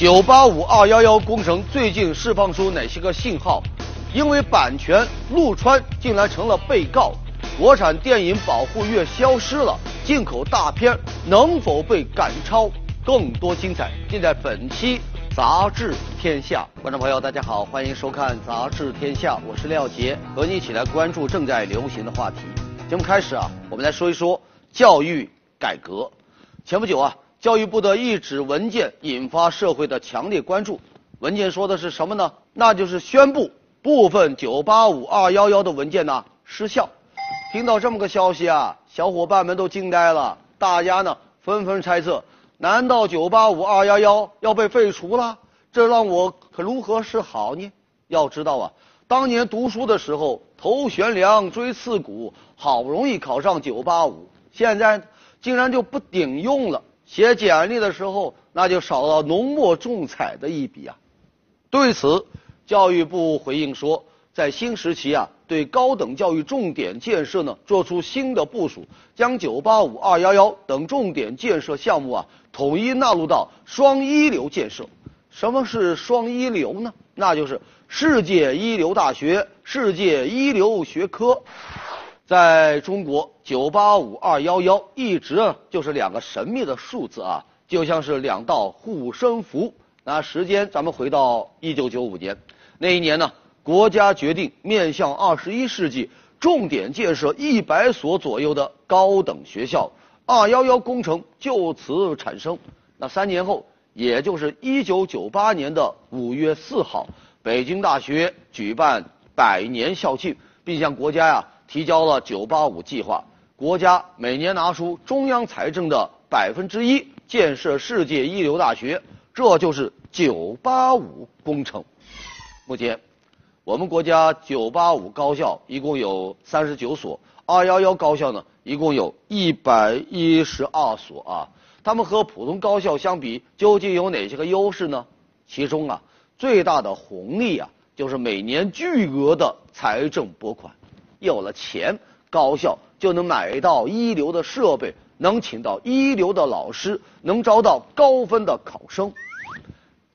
九八五二幺幺工程最近释放出哪些个信号？因为版权，陆川竟然成了被告。国产电影保护月消失了，进口大片能否被赶超？更多精彩尽在本期《杂志天下》。观众朋友，大家好，欢迎收看《杂志天下》，我是廖杰，和你一起来关注正在流行的话题。节目开始啊，我们来说一说教育改革。前不久啊。教育部的一纸文件引发社会的强烈关注。文件说的是什么呢？那就是宣布部分985、211的文件呢失效。听到这么个消息啊，小伙伴们都惊呆了。大家呢纷纷猜测：难道985、211要被废除了？这让我可如何是好呢？要知道啊，当年读书的时候头悬梁锥刺股，好不容易考上985，现在竟然就不顶用了。写简历的时候，那就少了浓墨重彩的一笔啊。对此，教育部回应说，在新时期啊，对高等教育重点建设呢做出新的部署，将985、211等重点建设项目啊统一纳入到双一流建设。什么是双一流呢？那就是世界一流大学、世界一流学科。在中国，九八五二幺幺一直就是两个神秘的数字啊，就像是两道护身符。那时间咱们回到一九九五年，那一年呢，国家决定面向二十一世纪，重点建设一百所左右的高等学校，二幺幺工程就此产生。那三年后，也就是一九九八年的五月四号，北京大学举办百年校庆，并向国家呀。提交了“九八五”计划，国家每年拿出中央财政的百分之一建设世界一流大学，这就是“九八五”工程。目前，我们国家“九八五”高校一共有三十九所，“二幺幺”高校呢一共有一百一十二所啊。他们和普通高校相比，究竟有哪些个优势呢？其中啊，最大的红利啊，就是每年巨额的财政拨款。有了钱，高校就能买到一流的设备，能请到一流的老师，能招到高分的考生。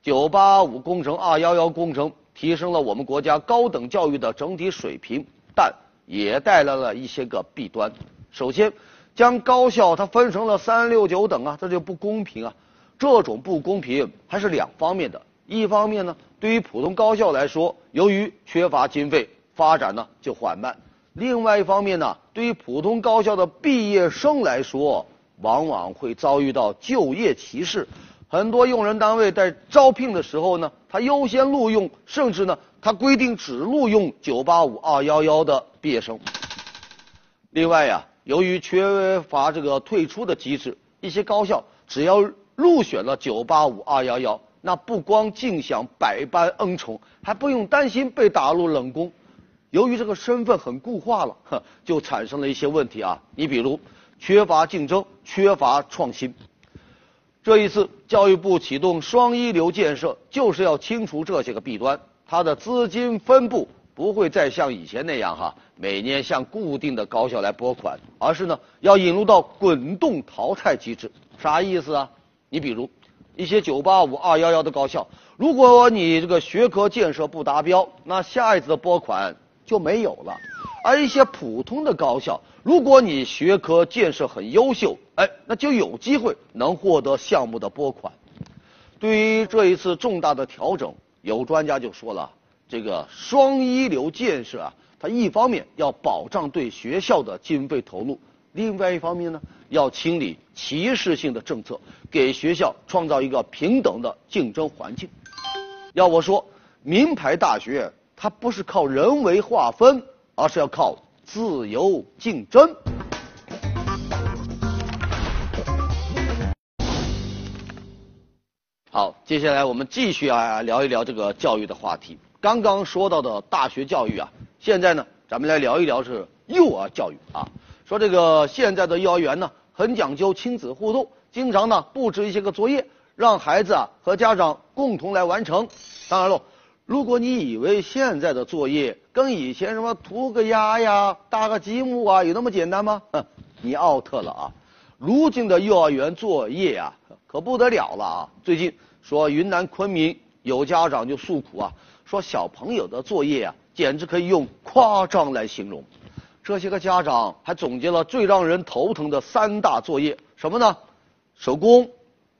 九八五工程、二幺幺工程提升了我们国家高等教育的整体水平，但也带来了一些个弊端。首先，将高校它分成了三六九等啊，这就不公平啊。这种不公平还是两方面的。一方面呢，对于普通高校来说，由于缺乏经费，发展呢就缓慢。另外一方面呢，对于普通高校的毕业生来说，往往会遭遇到就业歧视。很多用人单位在招聘的时候呢，他优先录用，甚至呢，他规定只录用985、211的毕业生。另外呀，由于缺乏这个退出的机制，一些高校只要入选了985、211，那不光尽享百般恩宠，还不用担心被打入冷宫。由于这个身份很固化了，呵，就产生了一些问题啊。你比如缺乏竞争、缺乏创新。这一次教育部启动双一流建设，就是要清除这些个弊端。它的资金分布不会再像以前那样哈，每年向固定的高校来拨款，而是呢要引入到滚动淘汰机制。啥意思啊？你比如一些九八五、二幺幺的高校，如果你这个学科建设不达标，那下一次的拨款。就没有了，而一些普通的高校，如果你学科建设很优秀，哎，那就有机会能获得项目的拨款。对于这一次重大的调整，有专家就说了，这个双一流建设啊，它一方面要保障对学校的经费投入，另外一方面呢，要清理歧视性的政策，给学校创造一个平等的竞争环境。要我说，名牌大学。它不是靠人为划分，而是要靠自由竞争。好，接下来我们继续啊聊一聊这个教育的话题。刚刚说到的大学教育啊，现在呢，咱们来聊一聊是幼儿教育啊。说这个现在的幼儿园呢，很讲究亲子互动，经常呢布置一些个作业，让孩子啊和家长共同来完成。当然喽。如果你以为现在的作业跟以前什么涂个鸦呀、搭个积木啊有那么简单吗？哼，你 out 了啊！如今的幼儿园作业啊，可不得了了啊！最近说云南昆明有家长就诉苦啊，说小朋友的作业啊，简直可以用夸张来形容。这些个家长还总结了最让人头疼的三大作业，什么呢？手工、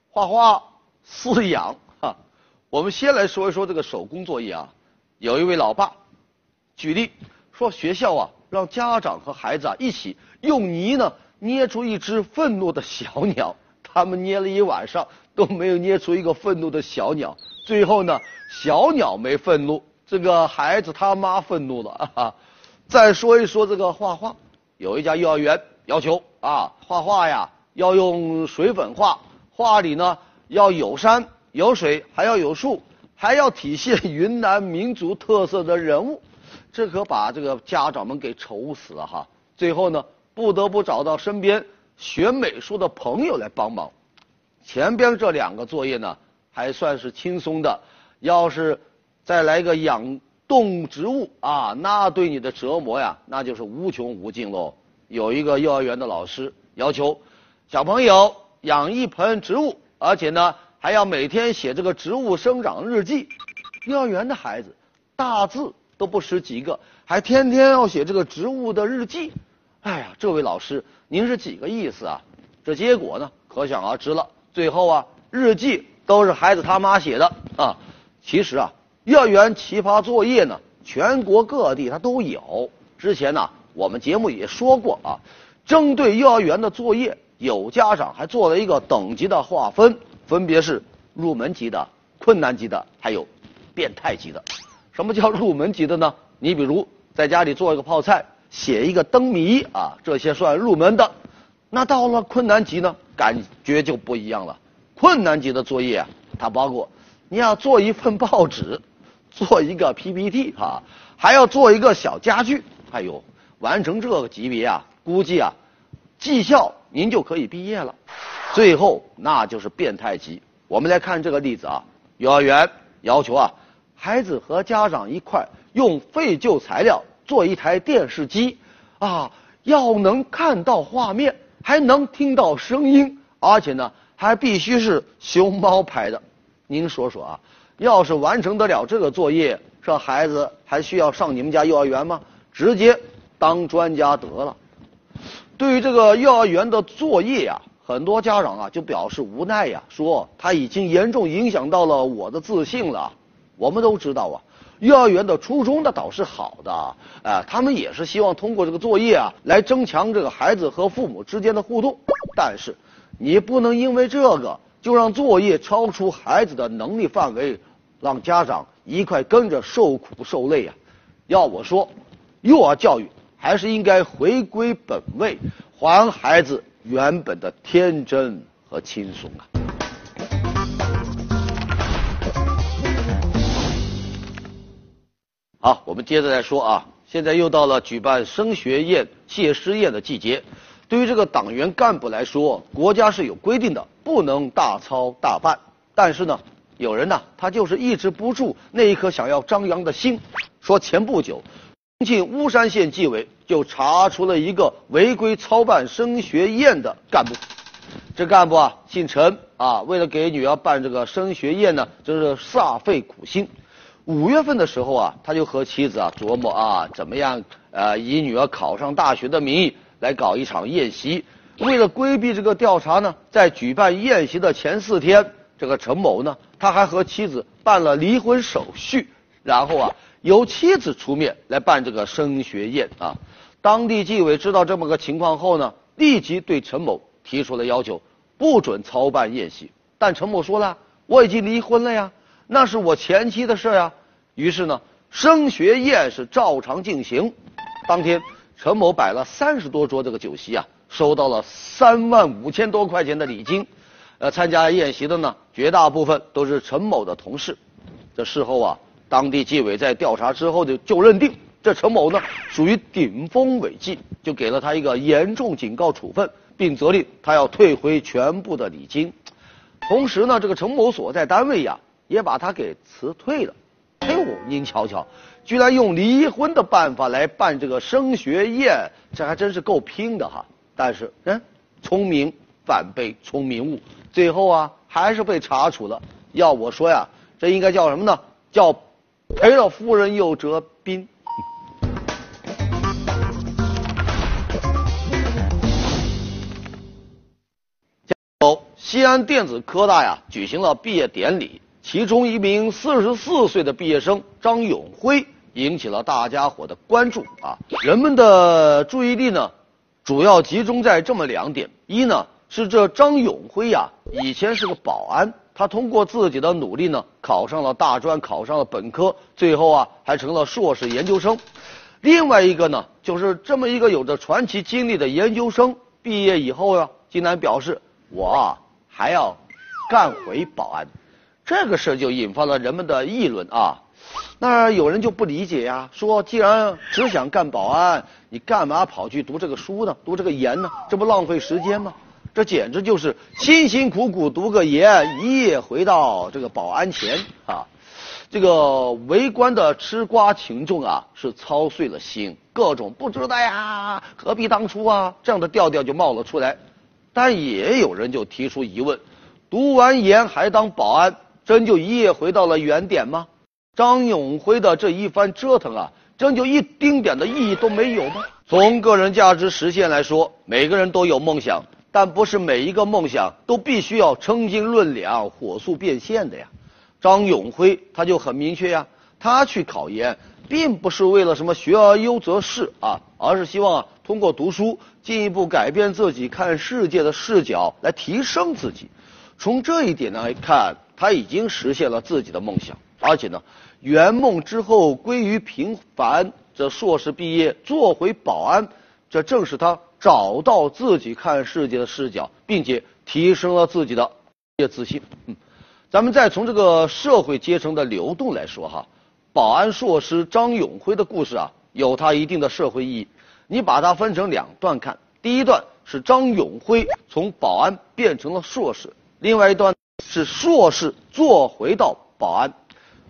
画画、饲养。我们先来说一说这个手工作业啊。有一位老爸举例说，学校啊让家长和孩子啊一起用泥呢捏出一只愤怒的小鸟，他们捏了一晚上都没有捏出一个愤怒的小鸟。最后呢，小鸟没愤怒，这个孩子他妈愤怒了。啊。再说一说这个画画，有一家幼儿园要求啊，画画呀要用水粉画，画里呢要有山有水，还要有树。还要体现云南民族特色的人物，这可把这个家长们给愁死了哈。最后呢，不得不找到身边学美术的朋友来帮忙。前边这两个作业呢，还算是轻松的。要是再来个养动植物啊，那对你的折磨呀，那就是无穷无尽喽。有一个幼儿园的老师要求小朋友养一盆植物，而且呢。还要每天写这个植物生长日记，幼儿园的孩子大字都不识几个，还天天要写这个植物的日记。哎呀，这位老师，您是几个意思啊？这结果呢，可想而知了。最后啊，日记都是孩子他妈写的啊。其实啊，幼儿园奇葩作业呢，全国各地它都有。之前呢，我们节目也说过啊，针对幼儿园的作业，有家长还做了一个等级的划分。分别是入门级的、困难级的，还有变态级的。什么叫入门级的呢？你比如在家里做一个泡菜，写一个灯谜啊，这些算入门的。那到了困难级呢，感觉就不一样了。困难级的作业啊，它包括你要做一份报纸，做一个 PPT 啊，还要做一个小家具。哎呦，完成这个级别啊，估计啊，技校您就可以毕业了。最后那就是变态级。我们来看这个例子啊，幼儿园要求啊，孩子和家长一块用废旧材料做一台电视机，啊，要能看到画面，还能听到声音，而且呢还必须是熊猫拍的。您说说啊，要是完成得了这个作业，这孩子还需要上你们家幼儿园吗？直接当专家得了。对于这个幼儿园的作业呀。很多家长啊就表示无奈呀，说他已经严重影响到了我的自信了。我们都知道啊，幼儿园的初衷的倒是好的，啊，他们也是希望通过这个作业啊来增强这个孩子和父母之间的互动。但是，你不能因为这个就让作业超出孩子的能力范围，让家长一块跟着受苦受累啊。要我说，幼儿教育还是应该回归本位，还孩子。原本的天真和轻松啊！好，我们接着再说啊。现在又到了举办升学宴、谢师宴的季节。对于这个党员干部来说，国家是有规定的，不能大操大办。但是呢，有人呢，他就是抑制不住那一颗想要张扬的心。说前不久。重庆巫山县纪委就查出了一个违规操办升学宴的干部，这干部啊姓陈啊，为了给女儿办这个升学宴呢，真是煞费苦心。五月份的时候啊，他就和妻子啊琢磨啊，怎么样呃以女儿考上大学的名义来搞一场宴席。为了规避这个调查呢，在举办宴席的前四天，这个陈某呢，他还和妻子办了离婚手续，然后啊。由妻子出面来办这个升学宴啊！当地纪委知道这么个情况后呢，立即对陈某提出了要求，不准操办宴席。但陈某说了，我已经离婚了呀，那是我前妻的事呀。于是呢，升学宴是照常进行。当天，陈某摆了三十多桌这个酒席啊，收到了三万五千多块钱的礼金。呃，参加宴席的呢，绝大部分都是陈某的同事。这事后啊。当地纪委在调查之后就就认定这陈某呢属于顶风违纪，就给了他一个严重警告处分，并责令他要退回全部的礼金。同时呢，这个陈某所在单位呀也把他给辞退了。哎呦，您瞧瞧，居然用离婚的办法来办这个升学宴，这还真是够拼的哈！但是，嗯，聪明反被聪明误，最后啊还是被查处了。要我说呀，这应该叫什么呢？叫赔了夫人又折兵。西安电子科大呀举行了毕业典礼，其中一名四十四岁的毕业生张永辉引起了大家伙的关注啊。人们的注意力呢，主要集中在这么两点：一呢是这张永辉呀以前是个保安，他通过自己的努力呢考上了大专，考上了本科，最后啊还成了硕士研究生；另外一个呢就是这么一个有着传奇经历的研究生，毕业以后呀竟然表示我啊。还要干回保安，这个事就引发了人们的议论啊。那有人就不理解呀，说既然只想干保安，你干嘛跑去读这个书呢？读这个研呢？这不浪费时间吗？这简直就是辛辛苦苦读个研，一夜回到这个保安前啊！这个围观的吃瓜群众啊，是操碎了心，各种不知道呀，何必当初啊，这样的调调就冒了出来。但也有人就提出疑问：读完研还当保安，真就一夜回到了原点吗？张永辉的这一番折腾啊，真就一丁点的意义都没有吗？从个人价值实现来说，每个人都有梦想，但不是每一个梦想都必须要称斤论两、火速变现的呀。张永辉他就很明确呀，他去考研，并不是为了什么学而优则仕啊，而是希望啊。通过读书进一步改变自己看世界的视角，来提升自己。从这一点来看，他已经实现了自己的梦想，而且呢，圆梦之后归于平凡。这硕士毕业做回保安，这正是他找到自己看世界的视角，并且提升了自己的业 自信。嗯，咱们再从这个社会阶层的流动来说哈，保安硕士张永辉的故事啊，有他一定的社会意义。你把它分成两段看，第一段是张永辉从保安变成了硕士，另外一段是硕士做回到保安。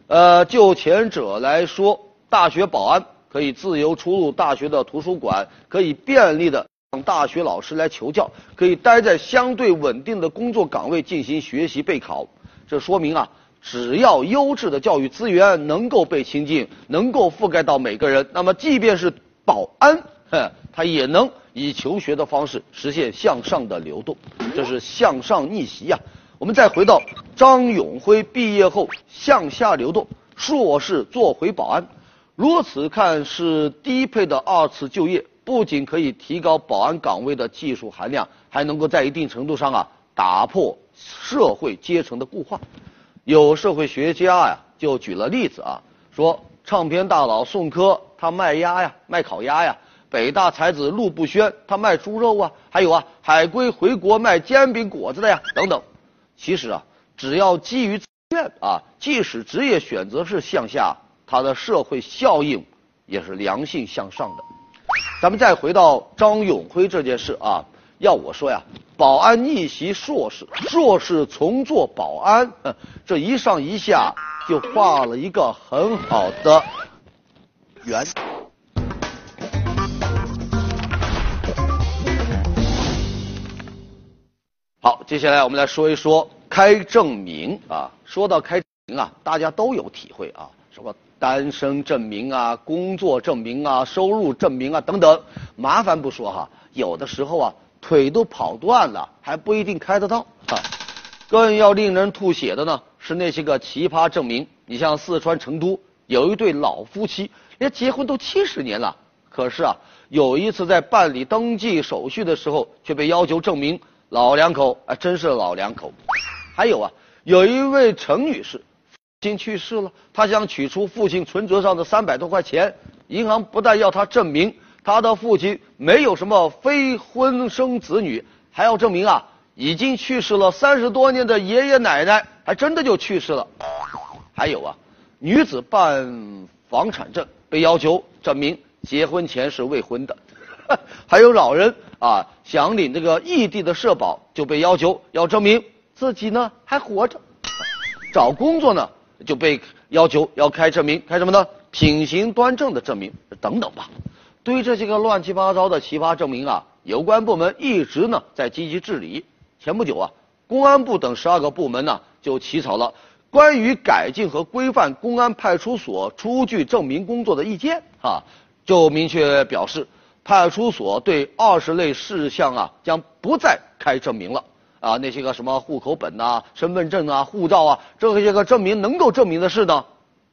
呃，就前者来说，大学保安可以自由出入大学的图书馆，可以便利的大学老师来求教，可以待在相对稳定的工作岗位进行学习备考。这说明啊，只要优质的教育资源能够被倾尽，能够覆盖到每个人，那么即便是保安。哼，他也能以求学的方式实现向上的流动，这是向上逆袭呀。我们再回到张永辉毕业后向下流动，硕士做回保安，如此看是低配的二次就业，不仅可以提高保安岗位的技术含量，还能够在一定程度上啊打破社会阶层的固化。有社会学家呀就举了例子啊，说唱片大佬宋柯他卖鸭呀，卖烤鸭呀。北大才子陆步轩，他卖猪肉啊，还有啊，海归回国卖煎饼果子的呀，等等。其实啊，只要基于自愿啊，即使职业选择是向下，它的社会效应也是良性向上的。咱们再回到张永辉这件事啊，要我说呀，保安逆袭硕士，硕士重做保安，这一上一下就画了一个很好的圆。好，接下来我们来说一说开证明啊。说到开证明啊，大家都有体会啊，什么单身证明啊、工作证明啊、收入证明啊等等。麻烦不说哈，有的时候啊，腿都跑断了还不一定开得到啊。更要令人吐血的呢，是那些个奇葩证明。你像四川成都有一对老夫妻，连结婚都七十年了，可是啊，有一次在办理登记手续的时候，却被要求证明。老两口啊，真是老两口。还有啊，有一位陈女士，亲去世了，他想取出父亲存折上的三百多块钱。银行不但要他证明他的父亲没有什么非婚生子女，还要证明啊，已经去世了三十多年的爷爷奶奶还真的就去世了。还有啊，女子办房产证被要求证明结婚前是未婚的。还有老人啊，想领这个异地的社保，就被要求要证明自己呢还活着；找工作呢，就被要求要开证明，开什么呢？品行端正的证明等等吧。对于这些个乱七八糟的奇葩证明啊，有关部门一直呢在积极治理。前不久啊，公安部等十二个部门呢就起草了《关于改进和规范公安派出所出具证明工作的意见啊，就明确表示，派出所对二十类事项啊将不再开证明了啊，那些个什么户口本呐、身份证啊、护照啊，这些个证明能够证明的事呢，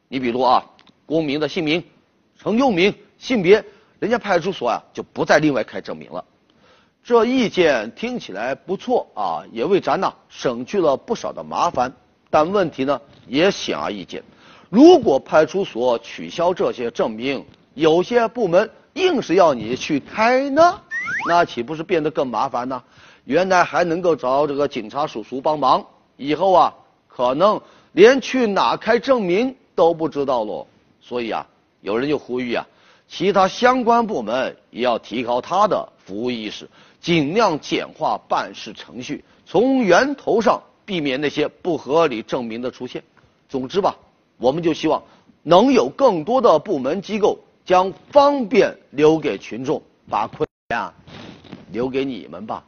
你比如啊，公民的姓名、曾用名、性别，人家派出所啊就不再另外开证明了。这意见听起来不错啊，也为咱呐省去了不少的麻烦。但问题呢也显而易见，如果派出所取消这些证明，有些部门硬是要你去开呢，那岂不是变得更麻烦呢？原来还能够找这个警察叔叔帮忙，以后啊可能连去哪开证明都不知道喽。所以啊，有人就呼吁啊，其他相关部门也要提高他的服务意识，尽量简化办事程序，从源头上。避免那些不合理证明的出现。总之吧，我们就希望能有更多的部门机构将方便留给群众，把困难留给你们吧。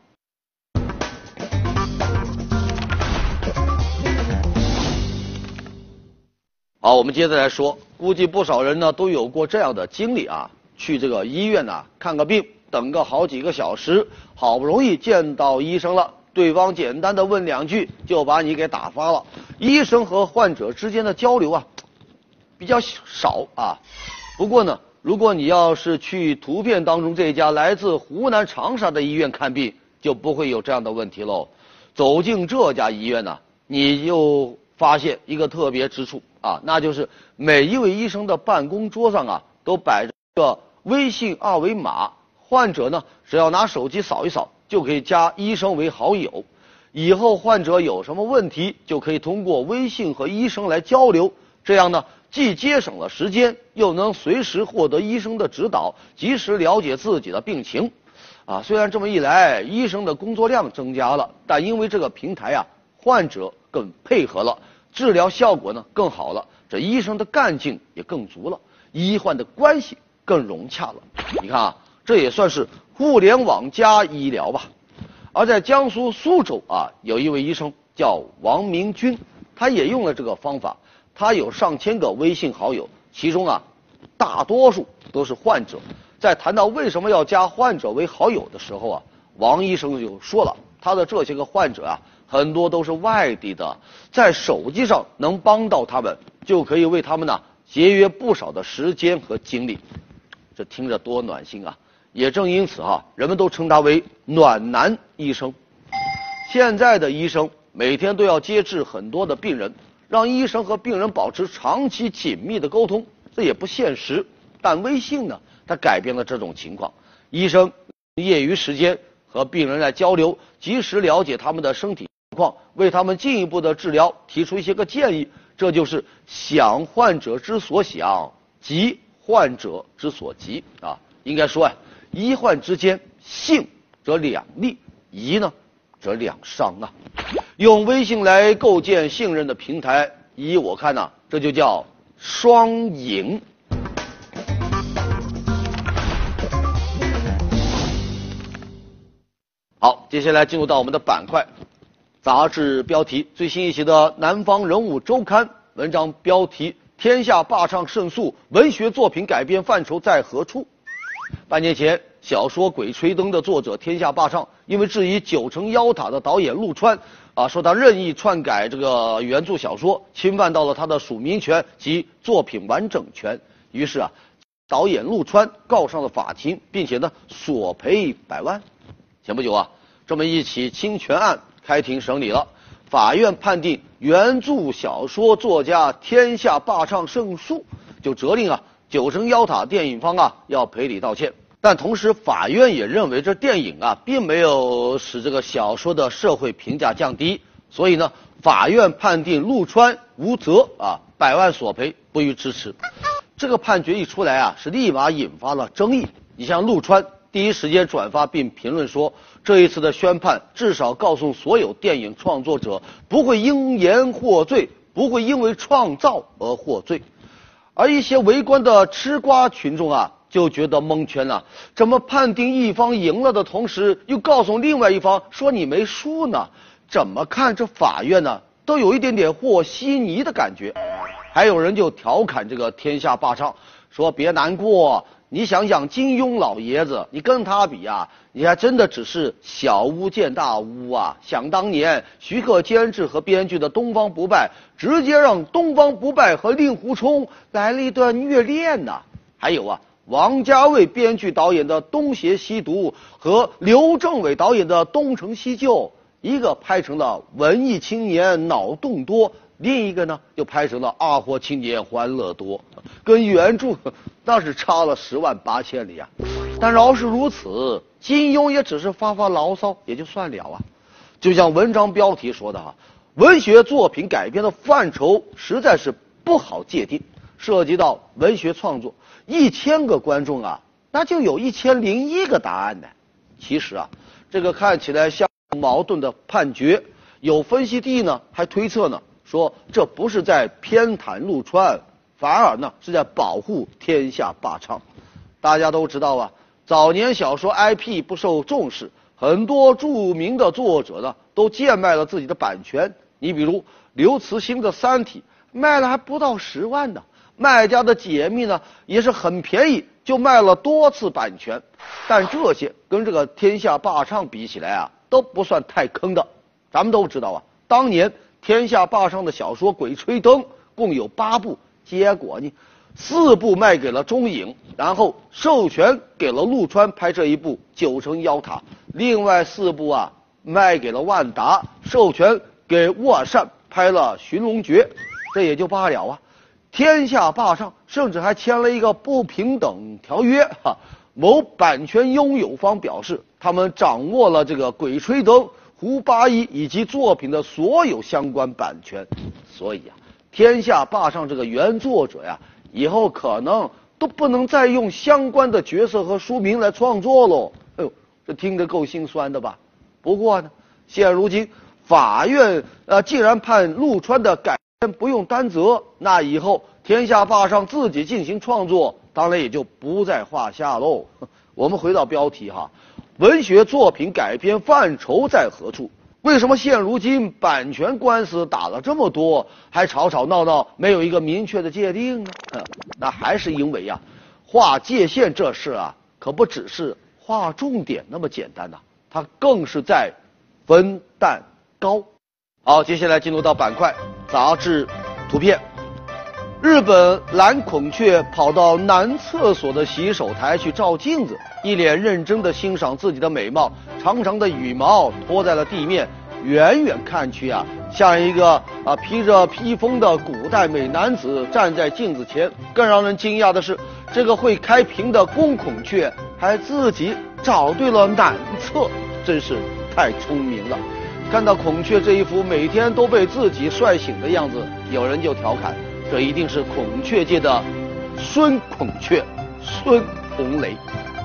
好，我们接着来说，估计不少人呢都有过这样的经历啊，去这个医院呢看个病，等个好几个小时，好不容易见到医生了。对方简单的问两句就把你给打发了，医生和患者之间的交流啊比较少啊。不过呢，如果你要是去图片当中这家来自湖南长沙的医院看病，就不会有这样的问题喽。走进这家医院呢，你就发现一个特别之处啊，那就是每一位医生的办公桌上啊都摆着个微信二维码，患者呢只要拿手机扫一扫。就可以加医生为好友，以后患者有什么问题，就可以通过微信和医生来交流。这样呢，既节省了时间，又能随时获得医生的指导，及时了解自己的病情。啊，虽然这么一来，医生的工作量增加了，但因为这个平台啊，患者更配合了，治疗效果呢更好了，这医生的干劲也更足了，医患的关系更融洽了。你看啊。这也算是互联网加医疗吧。而在江苏苏州啊，有一位医生叫王明军，他也用了这个方法。他有上千个微信好友，其中啊，大多数都是患者。在谈到为什么要加患者为好友的时候啊，王医生就说了，他的这些个患者啊，很多都是外地的，在手机上能帮到他们，就可以为他们呢节约不少的时间和精力。这听着多暖心啊！也正因此哈，人们都称他为暖男医生。现在的医生每天都要接治很多的病人，让医生和病人保持长期紧密的沟通，这也不现实。但微信呢，它改变了这种情况。医生业余时间和病人来交流，及时了解他们的身体况，为他们进一步的治疗提出一些个建议。这就是想患者之所想，急患者之所急啊。应该说啊。医患之间，信则两利，疑呢则两伤啊。用微信来构建信任的平台，依我看呢，这就叫双赢。好，接下来进入到我们的板块，杂志标题最新一期的《南方人物周刊》文章标题：天下霸唱胜诉，文学作品改编范畴在何处？半年前，小说《鬼吹灯》的作者天下霸唱，因为质疑《九层妖塔》的导演陆川，啊，说他任意篡改这个原著小说，侵犯到了他的署名权及作品完整权，于是啊，导演陆川告上了法庭，并且呢索赔百万。前不久啊，这么一起侵权案开庭审理了，法院判定原著小说作家天下霸唱胜诉，就责令啊。九层妖塔电影方啊要赔礼道歉，但同时法院也认为这电影啊并没有使这个小说的社会评价降低，所以呢，法院判定陆川无责啊，百万索赔不予支持。这个判决一出来啊，是立马引发了争议。你像陆川第一时间转发并评论说，这一次的宣判至少告诉所有电影创作者，不会因言获罪，不会因为创造而获罪。而一些围观的吃瓜群众啊，就觉得蒙圈了。怎么判定一方赢了的同时，又告诉另外一方说你没输呢？怎么看这法院呢？都有一点点和稀泥的感觉。还有人就调侃这个天下霸唱，说别难过，你想想金庸老爷子，你跟他比啊，你还真的只是小巫见大巫啊！想当年，徐克监制和编剧的《东方不败》，直接让东方不败和令狐冲来了一段虐恋呐。还有啊，王家卫编剧导演的《东邪西毒》和刘镇伟导演的《东成西就》，一个拍成了文艺青年脑洞多。另一个呢，又拍成了《二货青年欢乐多》，跟原著 那是差了十万八千里啊！但饶是如此，金庸也只是发发牢骚也就算了啊。就像文章标题说的哈，文学作品改编的范畴实在是不好界定，涉及到文学创作，一千个观众啊，那就有一千零一个答案呢。其实啊，这个看起来像矛盾的判决，有分析帝呢还推测呢。说这不是在偏袒陆川，反而呢是在保护天下霸唱。大家都知道啊，早年小说 IP 不受重视，很多著名的作者呢都贱卖了自己的版权。你比如刘慈欣的《三体》，卖了还不到十万呢。卖家的解密呢也是很便宜，就卖了多次版权。但这些跟这个天下霸唱比起来啊，都不算太坑的。咱们都知道啊，当年。天下霸上的小说《鬼吹灯》共有八部，结果呢，四部卖给了中影，然后授权给了陆川拍摄一部《九层妖塔》，另外四部啊卖给了万达，授权给沃善拍了《寻龙诀》，这也就罢了啊。天下霸上甚至还签了一个不平等条约哈，某版权拥有方表示，他们掌握了这个《鬼吹灯》。胡八一以及作品的所有相关版权，所以啊，天下霸上这个原作者呀，以后可能都不能再用相关的角色和书名来创作喽。哎呦，这听着够心酸的吧？不过呢，现如今法院呃既然判陆川的改编不用担责，那以后天下霸上自己进行创作，当然也就不在话下喽。我们回到标题哈。文学作品改编范畴在何处？为什么现如今版权官司打了这么多，还吵吵闹闹，没有一个明确的界定呢？那还是因为呀，划界限这事啊，可不只是划重点那么简单呐，它更是在分蛋糕。好，接下来进入到板块杂志图片。日本蓝孔雀跑到男厕所的洗手台去照镜子，一脸认真地欣赏自己的美貌，长长的羽毛拖在了地面，远远看去啊，像一个啊披着披风的古代美男子站在镜子前。更让人惊讶的是，这个会开屏的公孔雀还自己找对了男厕，真是太聪明了。看到孔雀这一副每天都被自己帅醒的样子，有人就调侃。这一定是孔雀界的孙孔雀，孙红雷。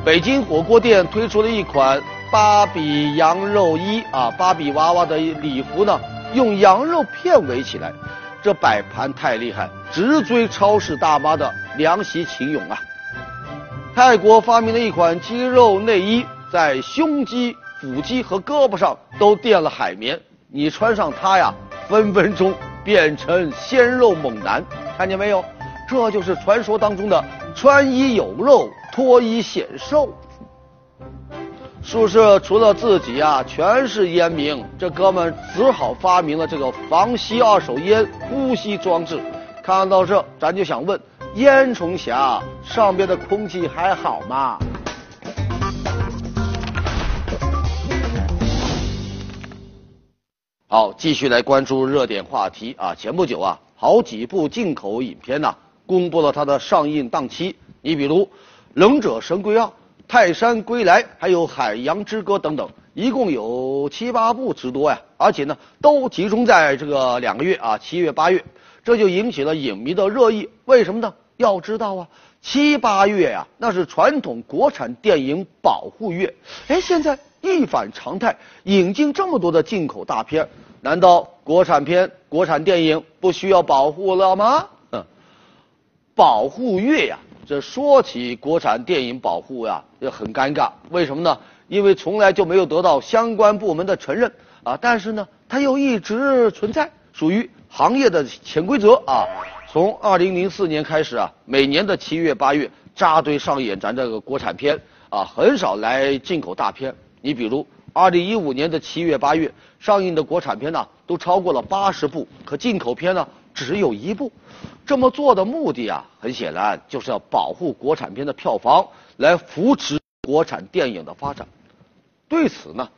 北京火锅店推出了一款芭比羊肉衣啊，芭比娃娃的礼服呢，用羊肉片围起来，这摆盘太厉害，直追超市大妈的凉席秦勇啊。泰国发明了一款肌肉内衣，在胸肌、腹肌和胳膊上都垫了海绵，你穿上它呀，分分钟。变成鲜肉猛男，看见没有？这就是传说当中的穿衣有肉，脱衣显瘦。宿舍除了自己啊，全是烟民。这哥们只好发明了这个防吸二手烟呼吸装置。看到这，咱就想问：烟囱侠上边的空气还好吗？好，继续来关注热点话题啊！前不久啊，好几部进口影片呐，公布了它的上映档期。你比如《忍者神龟二》《泰山归来》还有《海洋之歌》等等，一共有七八部之多呀！而且呢，都集中在这个两个月啊，七月八月，这就引起了影迷的热议。为什么呢？要知道啊，七八月呀，那是传统国产电影保护月。哎，现在。一反常态，引进这么多的进口大片，难道国产片、国产电影不需要保护了吗？嗯，保护月呀，这说起国产电影保护呀，也很尴尬。为什么呢？因为从来就没有得到相关部门的承认啊。但是呢，它又一直存在。属于行业的潜规则啊。从二零零四年开始啊，每年的七月八月扎堆上演咱这个国产片啊，很少来进口大片。你比如二零一五年的七月八月上映的国产片呢，都超过了八十部，可进口片呢只有一部。这么做的目的啊，很显然就是要保护国产片的票房，来扶持国产电影的发展。对此呢，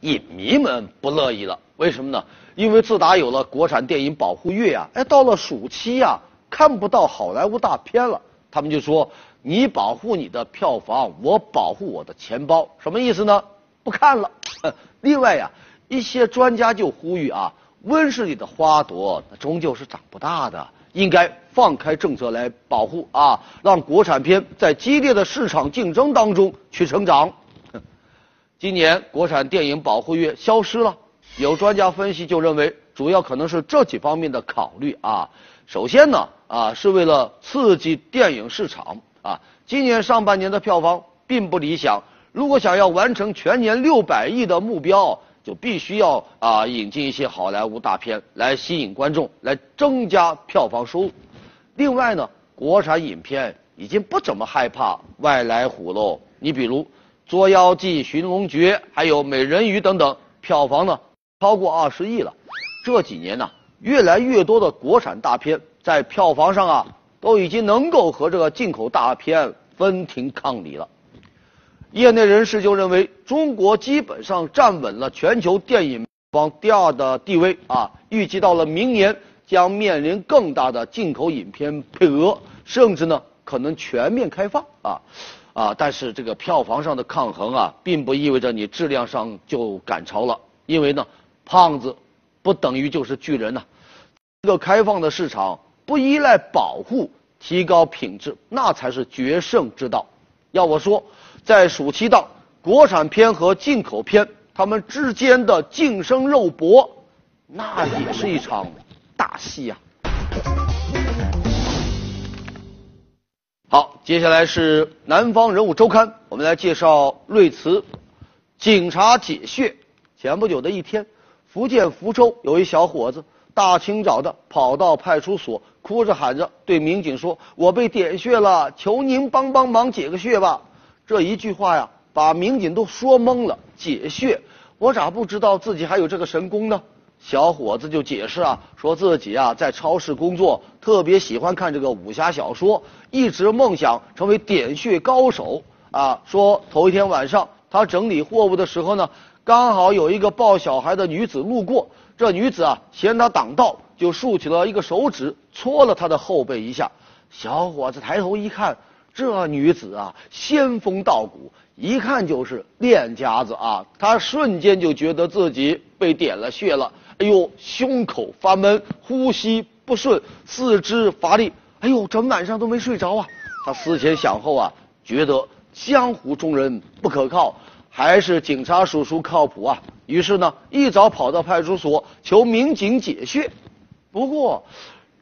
影迷们不乐意了。为什么呢？因为自打有了国产电影保护月啊，哎，到了暑期呀，看不到好莱坞大片了。他们就说：“你保护你的票房，我保护我的钱包。”什么意思呢？不看了。另外呀，一些专家就呼吁啊，温室里的花朵终究是长不大的，应该放开政策来保护啊，让国产片在激烈的市场竞争当中去成长。今年国产电影保护月消失了。有专家分析就认为，主要可能是这几方面的考虑啊。首先呢，啊是为了刺激电影市场啊。今年上半年的票房并不理想，如果想要完成全年六百亿的目标，就必须要啊引进一些好莱坞大片来吸引观众，来增加票房收入。另外呢，国产影片已经不怎么害怕外来虎喽。你比如《捉妖记》《寻龙诀》还有《美人鱼》等等，票房呢？超过二十亿了，这几年呢，越来越多的国产大片在票房上啊，都已经能够和这个进口大片分庭抗礼了。业内人士就认为，中国基本上站稳了全球电影榜第二的地位啊，预计到了明年将面临更大的进口影片配额，甚至呢可能全面开放啊啊！但是这个票房上的抗衡啊，并不意味着你质量上就赶超了，因为呢。胖子不等于就是巨人呐！一个开放的市场不依赖保护，提高品质，那才是决胜之道。要我说，在暑期档，国产片和进口片他们之间的竞争肉搏，那也是一场大戏呀。好，接下来是《南方人物周刊》，我们来介绍瑞慈警察解穴。前不久的一天。福建福州有一小伙子，大清早的跑到派出所，哭着喊着对民警说：“我被点穴了，求您帮帮忙解个穴吧。”这一句话呀，把民警都说懵了。解穴，我咋不知道自己还有这个神功呢？小伙子就解释啊，说自己啊在超市工作，特别喜欢看这个武侠小说，一直梦想成为点穴高手啊。说头一天晚上他整理货物的时候呢。刚好有一个抱小孩的女子路过，这女子啊嫌他挡道，就竖起了一个手指戳了他的后背一下。小伙子抬头一看，这女子啊仙风道骨，一看就是练家子啊。他瞬间就觉得自己被点了穴了，哎呦，胸口发闷，呼吸不顺，四肢乏力，哎呦，整晚上都没睡着啊。他思前想后啊，觉得江湖中人不可靠。还是警察叔叔靠谱啊！于是呢，一早跑到派出所求民警解穴。不过，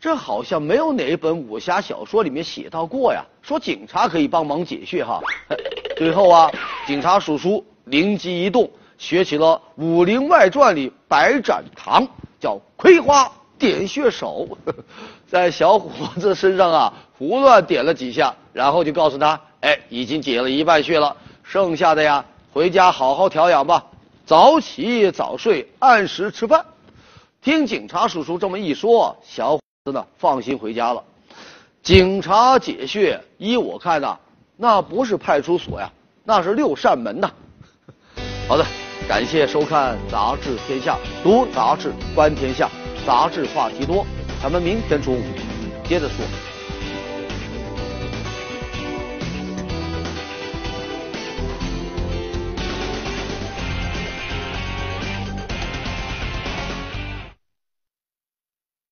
这好像没有哪本武侠小说里面写到过呀，说警察可以帮忙解穴哈。最后啊，警察叔叔灵机一动，学起了《武林外传》里白展堂，叫葵花点穴手，在小伙子身上啊胡乱点了几下，然后就告诉他：哎，已经解了一半穴了，剩下的呀。回家好好调养吧，早起早睡，按时吃饭。听警察叔叔这么一说，小伙子呢放心回家了。警察解穴，依我看呐，那不是派出所呀，那是六扇门呐。好的，感谢收看《杂志天下》，读杂志观天下，杂志话题多。咱们明天中午接着说。